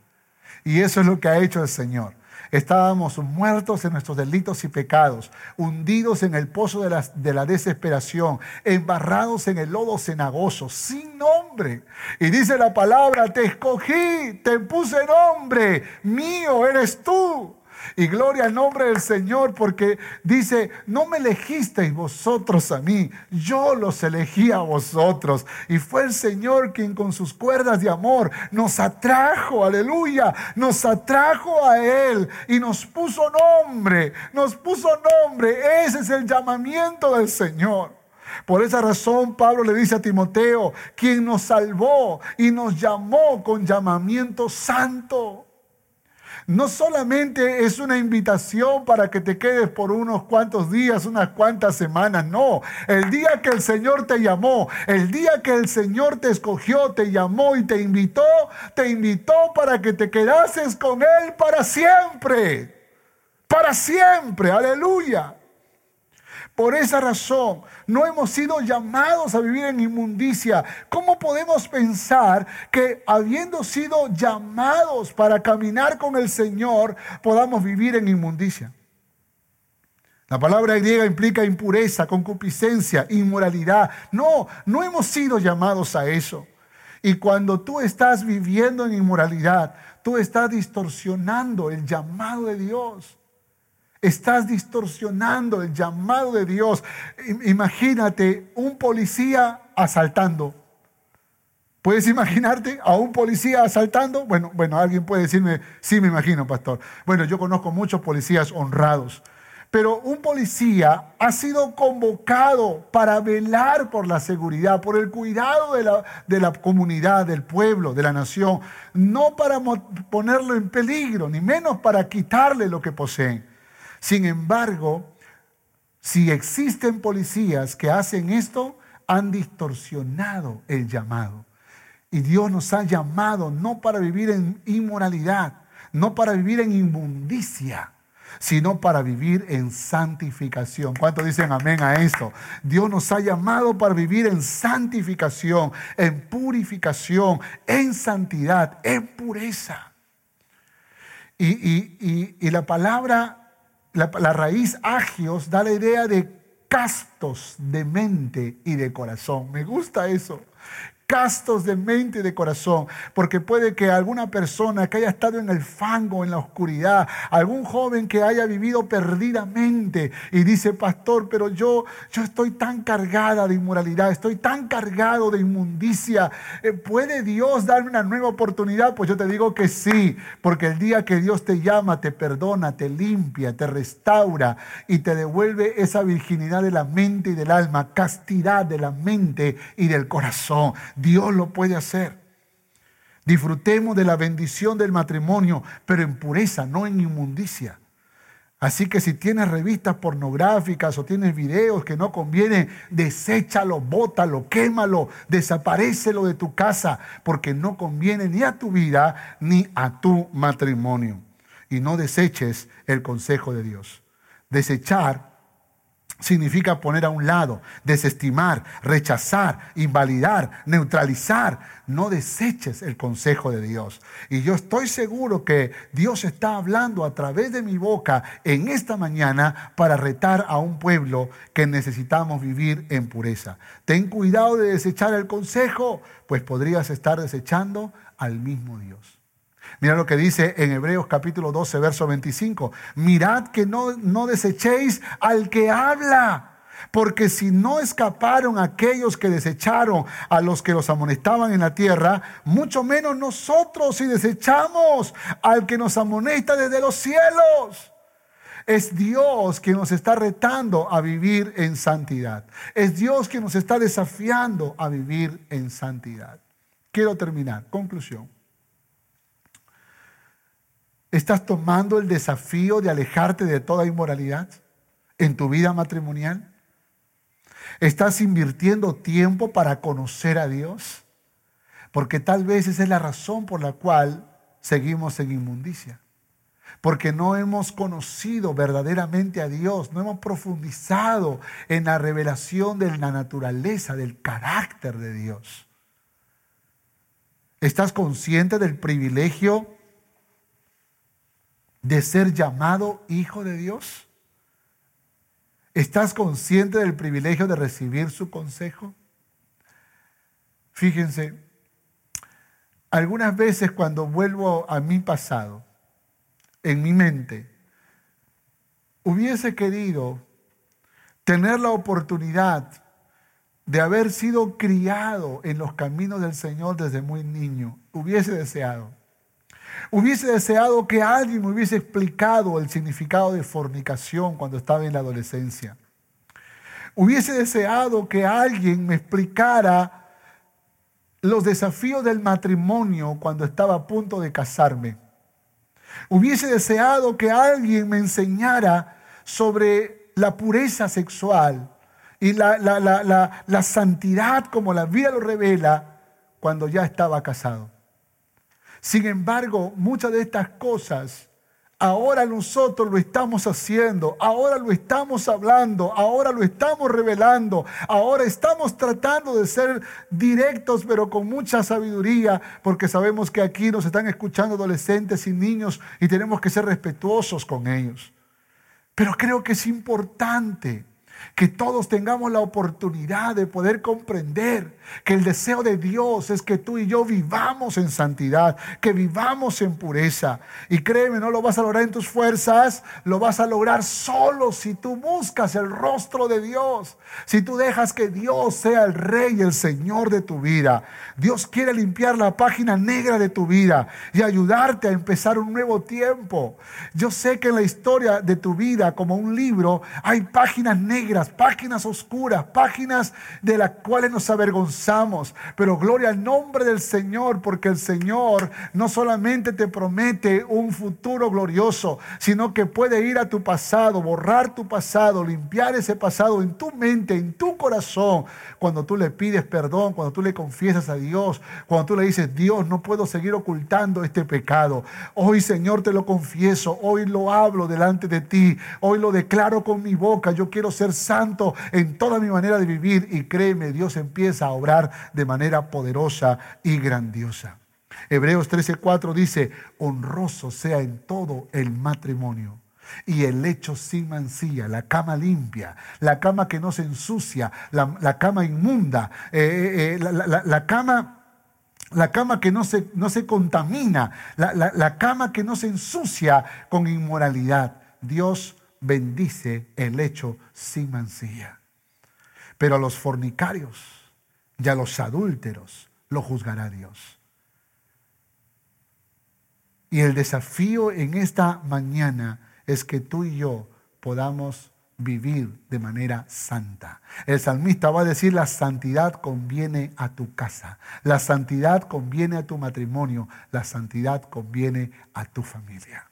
Y eso es lo que ha hecho el Señor. Estábamos muertos en nuestros delitos y pecados, hundidos en el pozo de la, de la, desesperación, embarrados en el lodo cenagoso, sin nombre. Y dice la palabra, te escogí, te puse nombre, mío eres tú. Y gloria al nombre del Señor porque dice, no me elegisteis vosotros a mí, yo los elegí a vosotros. Y fue el Señor quien con sus cuerdas de amor nos atrajo, aleluya, nos atrajo a Él y nos puso nombre, nos puso nombre. Ese es el llamamiento del Señor. Por esa razón Pablo le dice a Timoteo, quien nos salvó y nos llamó con llamamiento santo no solamente es una invitación para que te quedes por unos cuantos días, unas cuantas semanas, no. El día que el Señor te llamó, el día que el Señor te escogió, te llamó y te invitó, te invitó para que te quedases con Él para siempre. Para siempre, aleluya. Por esa razón, no hemos sido llamados a vivir en inmundicia. ¿Cómo podemos pensar que habiendo sido llamados para caminar con el Señor, podamos vivir en inmundicia? La palabra griega implica impureza, concupiscencia, inmoralidad. No, no hemos sido llamados a eso. Y cuando tú estás viviendo en inmoralidad, tú estás distorsionando el llamado de Dios. Estás distorsionando el llamado de Dios. Imagínate un policía asaltando. ¿Puedes imaginarte a un policía asaltando? Bueno, bueno, alguien puede decirme, sí me imagino, pastor. Bueno, yo conozco muchos policías honrados, pero un policía ha sido convocado para velar por la seguridad, por el cuidado de la, de la comunidad, del pueblo, de la nación, no para ponerlo en peligro, ni menos para quitarle lo que poseen. Sin embargo, si existen policías que hacen esto, han distorsionado el llamado. Y Dios nos ha llamado no para vivir en inmoralidad, no para vivir en inmundicia, sino para vivir en santificación. ¿Cuántos dicen amén a esto? Dios nos ha llamado para vivir en santificación, en purificación, en santidad, en pureza. Y, y la palabra la, raíz agios da la idea de castos de mente y de corazón. Me gusta eso castos de mente y de corazón, porque puede que alguna persona que haya estado en el fango, en la oscuridad, algún joven que haya vivido perdidamente y dice, pastor, pero yo, yo estoy tan cargada de inmoralidad, estoy tan cargado de inmundicia, eh, ¿puede Dios darme una nueva oportunidad? Pues yo te digo que sí, porque el día que Dios te llama, te perdona, te limpia, te restaura y te devuelve esa virginidad de la mente y del alma, castidad de la mente y del corazón. Dios lo puede hacer. Disfrutemos de la bendición del matrimonio, pero en pureza, no en inmundicia. Así que si tienes revistas pornográficas o tienes videos que no convienen, deséchalo, bótalo, quémalo, desaparecelo de tu casa, porque no conviene ni a tu vida ni a tu matrimonio. Y no deseches el consejo de Dios. Desechar significa poner a un lado, desestimar, rechazar, invalidar, neutralizar. No deseches el consejo de Dios. Y yo estoy seguro que Dios está hablando a través de mi boca en esta mañana para retar a un pueblo que necesitamos vivir en pureza. Ten cuidado de desechar el consejo, pues podrías estar desechando al mismo Dios. Mira lo que dice en Hebreos capítulo 12, verso 25. Mirad que no, no desechéis al que habla. Porque si no escaparon aquellos que desecharon a los que los amonestaban en la tierra, mucho menos nosotros si desechamos al que nos amonesta desde los cielos. Es Dios quien nos está retando a vivir en santidad. Es Dios quien nos está desafiando a vivir en santidad. quiero terminar. Conclusión. ¿Estás tomando el desafío de alejarte de toda inmoralidad en tu vida matrimonial? ¿Estás invirtiendo tiempo para conocer a Dios? Porque tal vez esa es la razón por la cual seguimos en inmundicia. Porque no hemos conocido verdaderamente a Dios, no hemos profundizado en la revelación de la naturaleza, del carácter de Dios. ¿Estás consciente del privilegio de ser llamado hijo de Dios? ¿Estás consciente del privilegio de recibir su consejo? Fíjense, algunas veces cuando vuelvo a mi pasado, en mi mente, hubiese querido tener la oportunidad de haber sido criado en los caminos del Señor desde muy niño. Hubiese deseado. Hubiese deseado que alguien me hubiese explicado el significado de fornicación cuando estaba en la adolescencia. Hubiese deseado que alguien me explicara los desafíos del matrimonio cuando estaba a punto de casarme. Hubiese deseado que alguien me enseñara sobre la pureza sexual y la, la, santidad como la vida lo revela cuando ya estaba casado. Sin embargo, muchas de estas cosas Ahora nosotros lo estamos haciendo, ahora lo estamos hablando, ahora lo estamos revelando, ahora estamos tratando de ser directos pero con mucha sabiduría porque sabemos que aquí nos están escuchando adolescentes y niños y tenemos que ser respetuosos con ellos. Pero creo que es importante que todos tengamos la oportunidad de poder comprender que el deseo de Dios es que tú y yo vivamos en santidad, que vivamos en pureza. Y créeme, no lo vas a lograr en tus fuerzas, lo vas a lograr solo si tú buscas el rostro de Dios, si tú dejas que Dios sea el rey y el Señor de tu vida. Dios quiere limpiar la página negra de tu vida y ayudarte a empezar un nuevo tiempo. Yo sé que en la historia de tu vida, como un libro, hay páginas negras, páginas oscuras, páginas de las cuales nos avergonzamos. Pero gloria al nombre del Señor, porque el Señor no solamente te promete un futuro glorioso, sino que puede ir a tu pasado, borrar tu pasado, limpiar ese pasado en tu mente, en tu corazón, cuando tú le pides perdón, cuando tú le confiesas a Dios, cuando tú le dices, Dios, no puedo seguir ocultando este pecado. Hoy, Señor, te lo confieso, hoy lo hablo delante de ti, hoy lo declaro con mi boca, yo quiero ser santo en toda mi manera de vivir y créeme, Dios empieza a obrar de manera poderosa y grandiosa. Hebreos 13:4 dice, honroso sea en todo el matrimonio y el lecho sin mancilla, la cama limpia, la cama que no se ensucia, la, cama inmunda, eh, eh, eh, la, cama... La cama que no se, no se contamina, la cama que no se ensucia con inmoralidad. Dios bendice el lecho sin mancilla. Pero a los fornicarios y a los adúlteros lo juzgará Dios. Y el desafío en esta mañana es que tú y yo podamos vivir de manera santa. El salmista va a decir, la santidad conviene a tu casa, la santidad conviene a tu matrimonio, la santidad conviene a tu familia.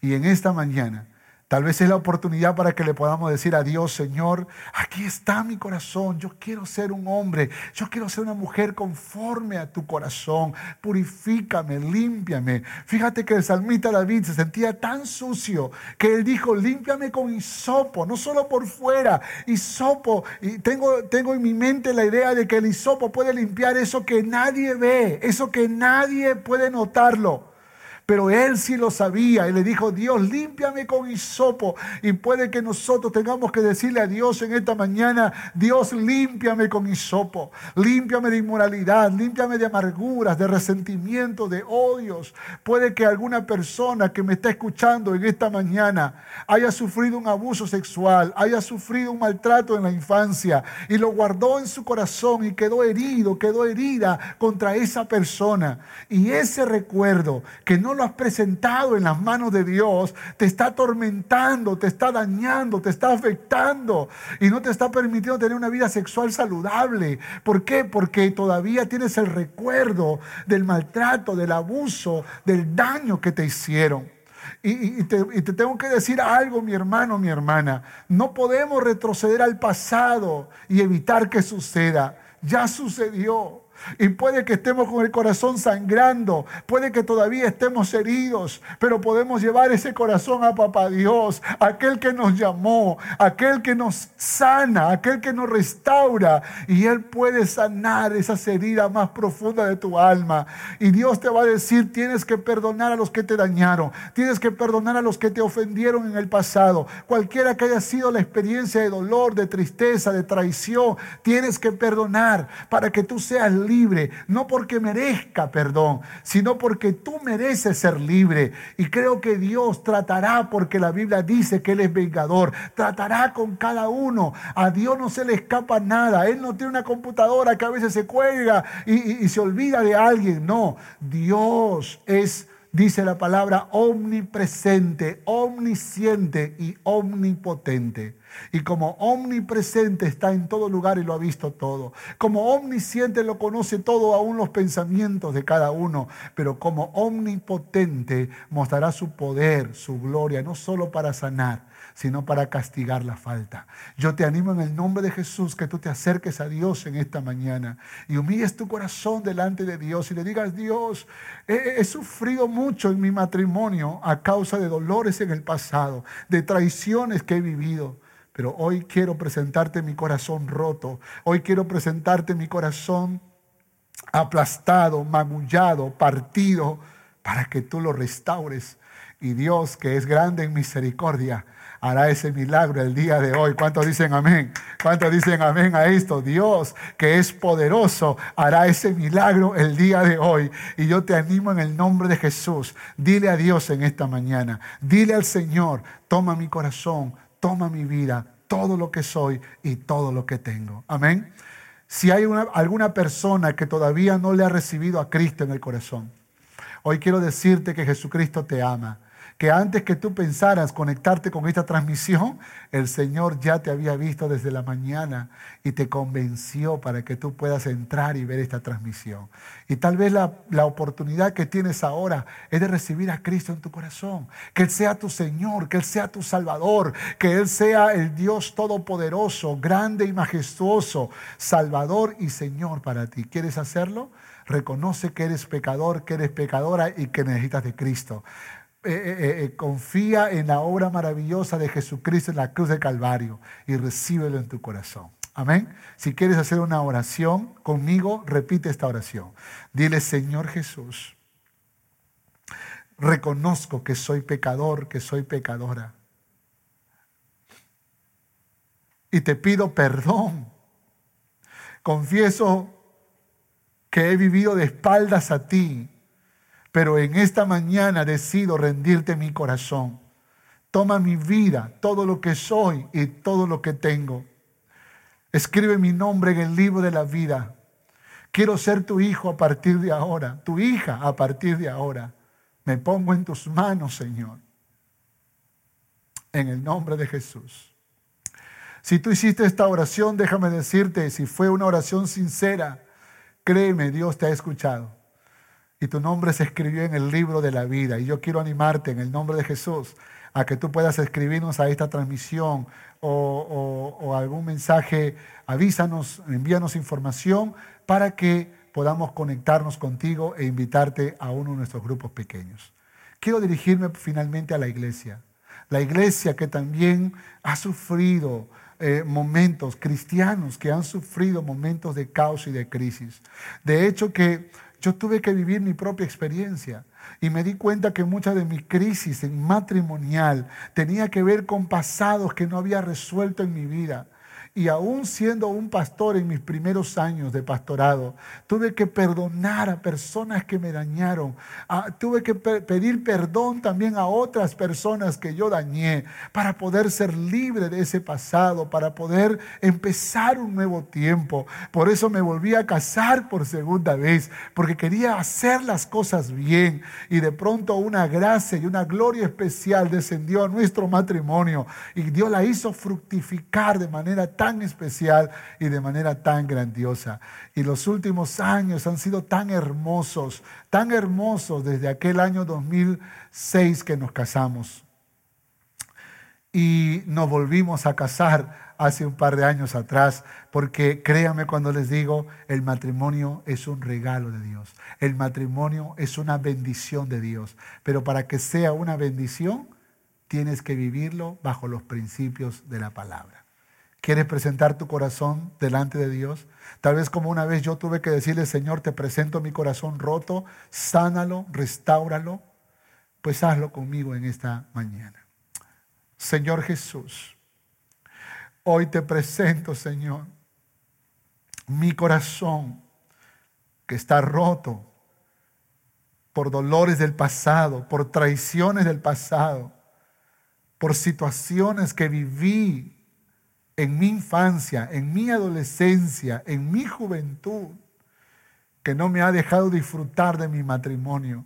Y en esta mañana Tal vez es la oportunidad para que le podamos decir a Dios, Señor, aquí está mi corazón, yo quiero ser un hombre, yo quiero ser una mujer conforme a tu corazón, purifícame, límpiame. Fíjate que el salmista David se sentía tan sucio que él dijo, límpiame con hisopo, no solo por fuera, hisopo. Y tengo, tengo en mi mente la idea de que el hisopo puede limpiar eso que nadie ve, eso que nadie puede notarlo. Pero él sí lo sabía y le dijo, Dios, límpiame con hisopo. Y puede que nosotros tengamos que decirle a Dios en esta mañana, Dios, límpiame con hisopo. Límpiame de inmoralidad, límpiame de amarguras, de resentimiento, de odios. Puede que alguna persona que me está escuchando en esta mañana haya sufrido un abuso sexual, haya sufrido un maltrato en la infancia y lo guardó en su corazón y quedó herido, quedó herida contra esa persona. Y ese recuerdo que no lo has presentado en las manos de Dios, te está atormentando, te está dañando, te está afectando y no te está permitiendo tener una vida sexual saludable. ¿Por qué? Porque todavía tienes el recuerdo del maltrato, del abuso, del daño que te hicieron. Y, te, y, te, tengo que decir algo, mi hermano, mi hermana. No podemos retroceder al pasado y evitar que suceda. Ya sucedió. Y puede que estemos con el corazón sangrando, puede que todavía estemos heridos, pero podemos llevar ese corazón a Papá Dios, aquel que nos llamó, aquel que nos sana, aquel que nos restaura. Y Él puede sanar esas heridas más profundas de tu alma. Y Dios te va a decir, tienes que perdonar a los que te dañaron, tienes que perdonar a los que te ofendieron en el pasado. Cualquiera que haya sido la experiencia de dolor, de tristeza, de traición, tienes que perdonar para que tú seas libre no porque merezca perdón, sino porque tú mereces ser libre. Y creo que Dios tratará, porque la Biblia dice que Él es vengador, tratará con cada uno. A Dios no se le escapa nada. Él no tiene una computadora que a veces se cuelga y, y se olvida de alguien. No, Dios es dice la palabra omnipresente, omnisciente y omnipotente. Y como omnipresente está en todo lugar y lo ha visto todo. Como omnisciente lo conoce todo, aún los pensamientos de cada uno. Pero como omnipotente mostrará su poder, su gloria, no solo para sanar, sino para castigar la falta. Yo te animo en el nombre de Jesús que tú te acerques a Dios en esta mañana y humilles tu corazón delante de Dios y le digas, Dios, he, sufrido mucho en mi matrimonio a causa de dolores en el pasado, de traiciones que he vivido. Pero hoy quiero presentarte mi corazón roto. Hoy quiero presentarte mi corazón aplastado, magullado, partido, para que tú lo restaures. Y Dios, que es grande en misericordia, hará ese milagro el día de hoy. ¿Cuántos dicen amén? ¿Cuántos dicen amén a esto? Dios, que es poderoso, hará ese milagro el día de hoy. Y yo te animo en el nombre de Jesús. Dile a Dios en esta mañana. Dile al Señor, toma mi corazón, toma mi vida, todo lo que soy y todo lo que tengo. Amén. Si hay alguna persona que todavía no le ha recibido a Cristo en el corazón, hoy quiero decirte que Jesucristo te ama que antes que tú pensaras conectarte con esta transmisión, el Señor ya te había visto desde la mañana y te convenció para que tú puedas entrar y ver esta transmisión. Y tal vez la, la oportunidad que tienes ahora es de recibir a Cristo en tu corazón, que Él sea tu Señor, que Él sea tu Salvador, que Él sea el Dios todopoderoso, grande y majestuoso, Salvador y Señor para ti. ¿Quieres hacerlo? Reconoce que eres pecador, que eres pecadora y que necesitas de Cristo. Eh, eh, eh, confía en la obra maravillosa de Jesucristo en la cruz del Calvario y recíbelo en tu corazón. Amén. Si quieres hacer una oración conmigo, repite esta oración. Dile, Señor Jesús, reconozco que soy pecador, que soy pecadora. Y te pido perdón. Confieso que he vivido de espaldas a ti pero en esta mañana decido rendirte mi corazón. Toma mi vida, todo lo que soy y todo lo que tengo. Escribe mi nombre en el libro de la vida. Quiero ser tu hijo a partir de ahora, tu hija a partir de ahora. Me pongo en tus manos, Señor. En el nombre de Jesús. Si tú hiciste esta oración, déjame decirte, si fue una oración sincera, créeme, Dios te ha escuchado y tu nombre se escribió en el libro de la vida. Y yo quiero animarte en el nombre de Jesús a que tú puedas escribirnos a esta transmisión o, algún mensaje, avísanos, envíanos información para que podamos conectarnos contigo e invitarte a uno de nuestros grupos pequeños. Quiero dirigirme finalmente a la iglesia. La iglesia que también ha sufrido eh, momentos, cristianos que han sufrido momentos de caos y de crisis. De hecho que yo tuve que vivir mi propia experiencia y me di cuenta que mucha de mi crisis matrimonial tenía que ver con pasados que no había resuelto en mi vida. Y aún siendo un pastor en mis primeros años de pastorado, tuve que perdonar a personas que me dañaron. Ah, tuve que pedir perdón también a otras personas que yo dañé para poder ser libre de ese pasado, para poder empezar un nuevo tiempo. Por eso me volví a casar por segunda vez, porque quería hacer las cosas bien. Y de pronto una gracia y una gloria especial descendió a nuestro matrimonio y Dios la hizo fructificar de manera tan tan especial y de manera tan grandiosa. Y los últimos años han sido tan hermosos, tan hermosos desde aquel año 2006 que nos casamos. Y nos volvimos a casar hace un par de años atrás, porque créame cuando les digo, el matrimonio es un regalo de Dios. El matrimonio es una bendición de Dios. Pero para que sea una bendición, tienes que vivirlo bajo los principios de la palabra. ¿Quieres presentar tu corazón delante de Dios? Tal vez como una vez yo tuve que decirle, Señor, te presento mi corazón roto, sánalo, restáuralo. Pues hazlo conmigo en esta mañana. Señor Jesús, hoy te presento, Señor, mi corazón que está roto por dolores del pasado, por traiciones del pasado, por situaciones que viví en mi infancia, en mi adolescencia, en mi juventud, que no me ha dejado disfrutar de mi matrimonio.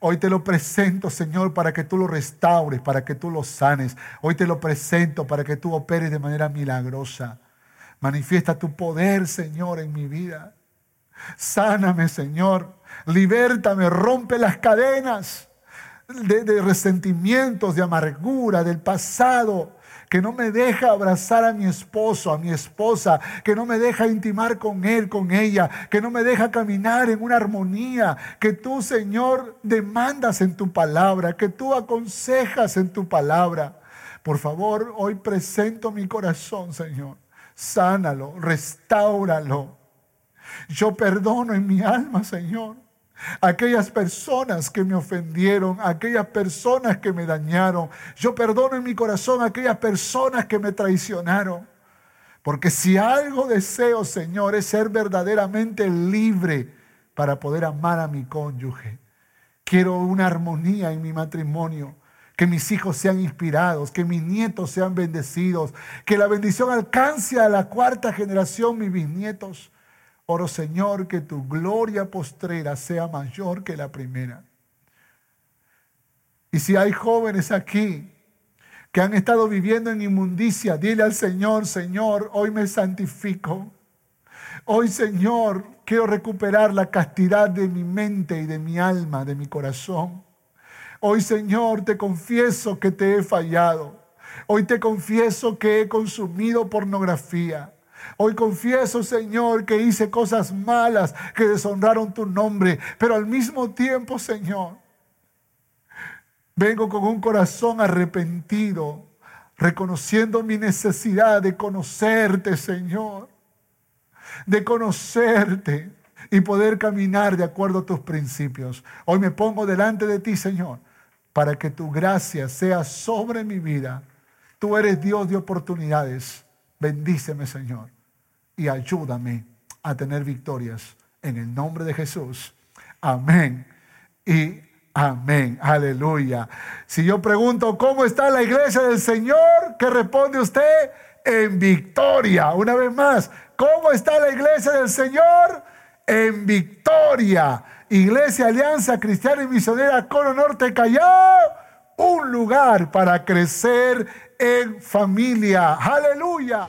Hoy te lo presento, Señor, para que tú lo restaures, para que tú lo sanes. Hoy te lo presento para que tú operes de manera milagrosa. Manifiesta tu poder, Señor, en mi vida. Sáname, Señor. Libértame, rompe las cadenas de, de resentimientos, de amargura, del pasado que no me deja abrazar a mi esposo, a mi esposa, que no me deja intimar con él, con ella, que no me deja caminar en una armonía, que tú, Señor, demandas en tu palabra, que tú aconsejas en tu palabra. Por favor, hoy presento mi corazón, Señor. Sánalo, restáuralo. Yo perdono en mi alma, Señor aquellas personas que me ofendieron, aquellas personas que me dañaron. Yo perdono en mi corazón a aquellas personas que me traicionaron. Porque si algo deseo, Señor, es ser verdaderamente libre para poder amar a mi cónyuge. Quiero una armonía en mi matrimonio, que mis hijos sean inspirados, que mis nietos sean bendecidos, que la bendición alcance a la cuarta generación, mis bisnietos. Oro Señor que tu gloria postrera sea mayor que la primera. Y si hay jóvenes aquí que han estado viviendo en inmundicia, dile al Señor, Señor, hoy me santifico. Hoy, Señor, quiero recuperar la castidad de mi mente y de mi alma, de mi corazón. Hoy, Señor, te confieso que te he fallado. Hoy te confieso que he consumido pornografía. Hoy confieso, Señor, que hice cosas malas que deshonraron tu nombre, pero al mismo tiempo, Señor, vengo con un corazón arrepentido, reconociendo mi necesidad de conocerte, Señor, de conocerte y poder caminar de acuerdo a tus principios. Hoy me pongo delante de ti, Señor, para que tu gracia sea sobre mi vida. Tú eres Dios de oportunidades. Bendíceme, Señor y ayúdame a tener victorias en el nombre de Jesús. Amén y amén. Aleluya. Si yo pregunto, ¿cómo está la iglesia del Señor? ¿Qué responde usted? En victoria. Una vez más, ¿cómo está la iglesia del Señor? En victoria. Iglesia Alianza Cristiana y Misionera Cono Norte Callao, un lugar para crecer en familia. Aleluya.